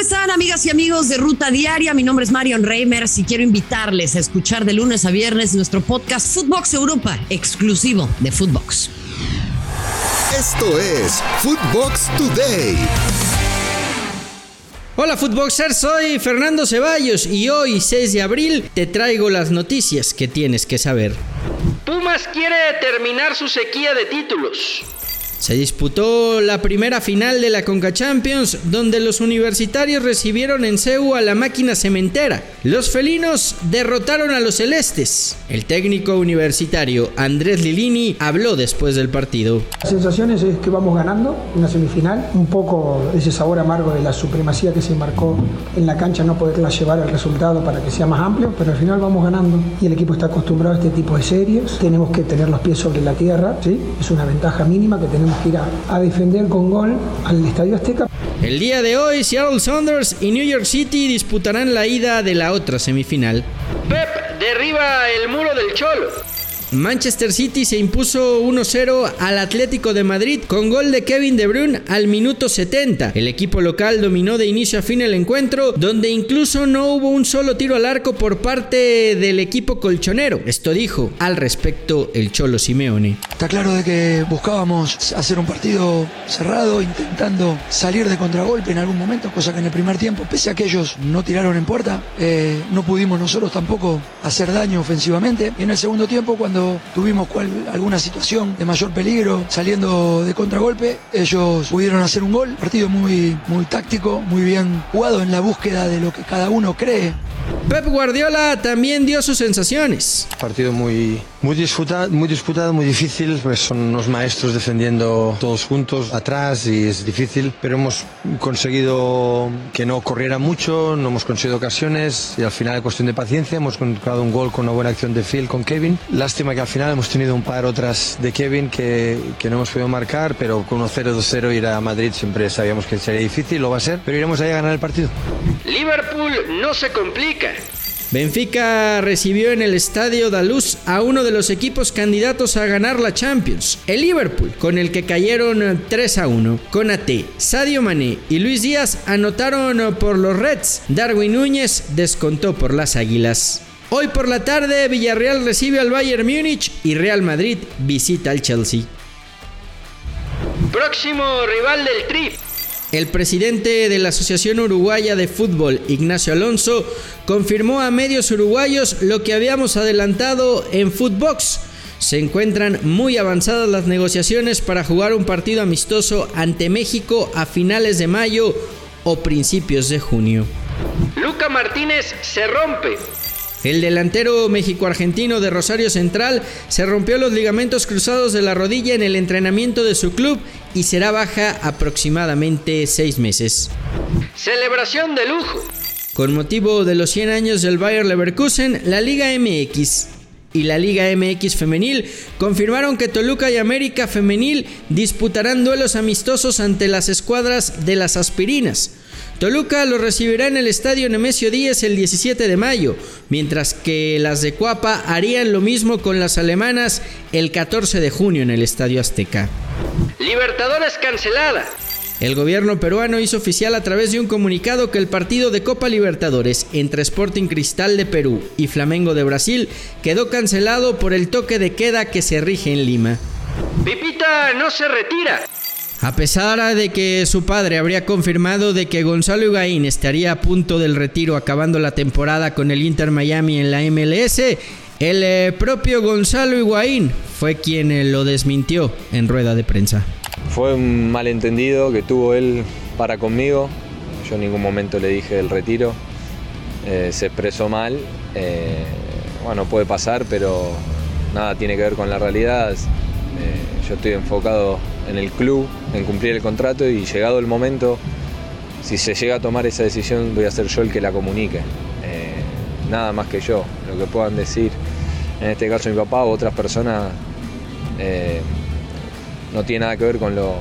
están, amigas y amigos de Ruta Diaria? Mi nombre es Marion Reimers y quiero invitarles a escuchar de lunes a viernes nuestro podcast Footbox Europa, exclusivo de Footbox. Esto es Footbox Today. Hola Footboxers, soy Fernando Ceballos y hoy 6 de abril te traigo las noticias que tienes que saber. Pumas quiere terminar su sequía de títulos. Se disputó la primera final de la Conca Champions, donde los universitarios recibieron en CEU a la máquina cementera. Los felinos derrotaron a los celestes. El técnico universitario Andrés Lilini habló después del partido. La sensación es que vamos ganando una semifinal, un poco ese sabor amargo de la supremacía que se marcó en la cancha, no poderla llevar al resultado para que sea más amplio, pero al final vamos ganando y el equipo está acostumbrado a este tipo de series. Tenemos que tener los pies sobre la tierra, ¿sí? es una ventaja mínima que tenemos que ir a, defender con gol al Estadio Azteca. El día de hoy, Seattle Saunders y New York City disputarán la ida de la otra semifinal. Pep derriba el muro del Cholo. Manchester City se impuso 1-0 al Atlético de Madrid con gol de Kevin De Bruyne al minuto 70. El equipo local dominó de inicio a fin el encuentro, donde incluso no hubo un solo tiro al arco por parte del equipo colchonero. Esto dijo al respecto el Cholo Simeone. Está claro de que buscábamos hacer un partido cerrado, intentando salir de contragolpe en algún momento, cosa que en el primer tiempo, pese a que ellos no tiraron en puerta, eh, no pudimos nosotros tampoco hacer daño ofensivamente. Y en el segundo tiempo, cuando tuvimos alguna situación de mayor peligro saliendo de contragolpe, ellos pudieron hacer un gol. Partido muy, muy táctico, muy bien jugado en la búsqueda de lo que cada uno cree. Pep Guardiola también dio sus sensaciones. Partido muy, muy, disputado, muy disputado, muy difícil. Pues son unos maestros defendiendo todos juntos atrás y es difícil, pero hemos conseguido que no corriera mucho, no hemos conseguido ocasiones y al final es cuestión de paciencia. Hemos encontrado un gol con una buena acción de Phil con Kevin. Lástima que al final hemos tenido un par otras de Kevin que, que no hemos podido marcar, pero con 1-0, 2-0 ir a Madrid siempre sabíamos que sería difícil, lo va a ser, pero iremos ahí a ganar el partido. Liverpool no se complica. Benfica recibió en el Estadio Daluz a uno de los equipos candidatos a ganar la Champions, el Liverpool, con el que cayeron 3 a 1. Conate, Sadio Mané y Luis Díaz anotaron por los Reds. Darwin Núñez descontó por las Águilas. Hoy por la tarde Villarreal recibe al Bayern Múnich y Real Madrid visita al Chelsea. Próximo rival del Tri. El presidente de la Asociación Uruguaya de Fútbol, Ignacio Alonso, confirmó a medios uruguayos lo que habíamos adelantado en Footbox. Se encuentran muy avanzadas las negociaciones para jugar un partido amistoso ante México a finales de mayo o principios de junio. Luca Martínez se rompe. El delantero México-Argentino de Rosario Central se rompió los ligamentos cruzados de la rodilla en el entrenamiento de su club y será baja aproximadamente seis meses. Celebración de lujo. Con motivo de los 100 años del Bayer Leverkusen, la Liga MX y la Liga MX Femenil confirmaron que Toluca y América Femenil disputarán duelos amistosos ante las escuadras de las Aspirinas. Toluca lo recibirá en el Estadio Nemesio Díaz el 17 de mayo, mientras que las de Cuapa harían lo mismo con las alemanas el 14 de junio en el Estadio Azteca. Libertadores cancelada. El gobierno peruano hizo oficial a través de un comunicado que el partido de Copa Libertadores entre Sporting Cristal de Perú y Flamengo de Brasil quedó cancelado por el toque de queda que se rige en Lima. Pipita no se retira. A pesar de que su padre habría confirmado de que Gonzalo Higuaín estaría a punto del retiro acabando la temporada con el Inter Miami en la MLS, el eh, propio Gonzalo Higuaín fue quien eh, lo desmintió en rueda de prensa. Fue un malentendido que tuvo él para conmigo. Yo en ningún momento le dije el retiro. Eh, se expresó mal. bueno, puede pasar, pero nada tiene que ver con la realidad. yo estoy enfocado en el club, en cumplir el contrato y llegado el momento, si se llega a tomar esa decisión, voy a ser yo el que la comunique. Eh, nada más que yo. Lo que puedan decir, en este caso mi papá o otras personas, eh, no tiene nada que ver con lo,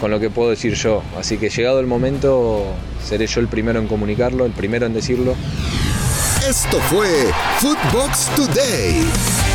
con lo que puedo decir yo. Así que llegado el momento, seré yo el primero en comunicarlo, el primero en decirlo. Esto fue Footbox Today.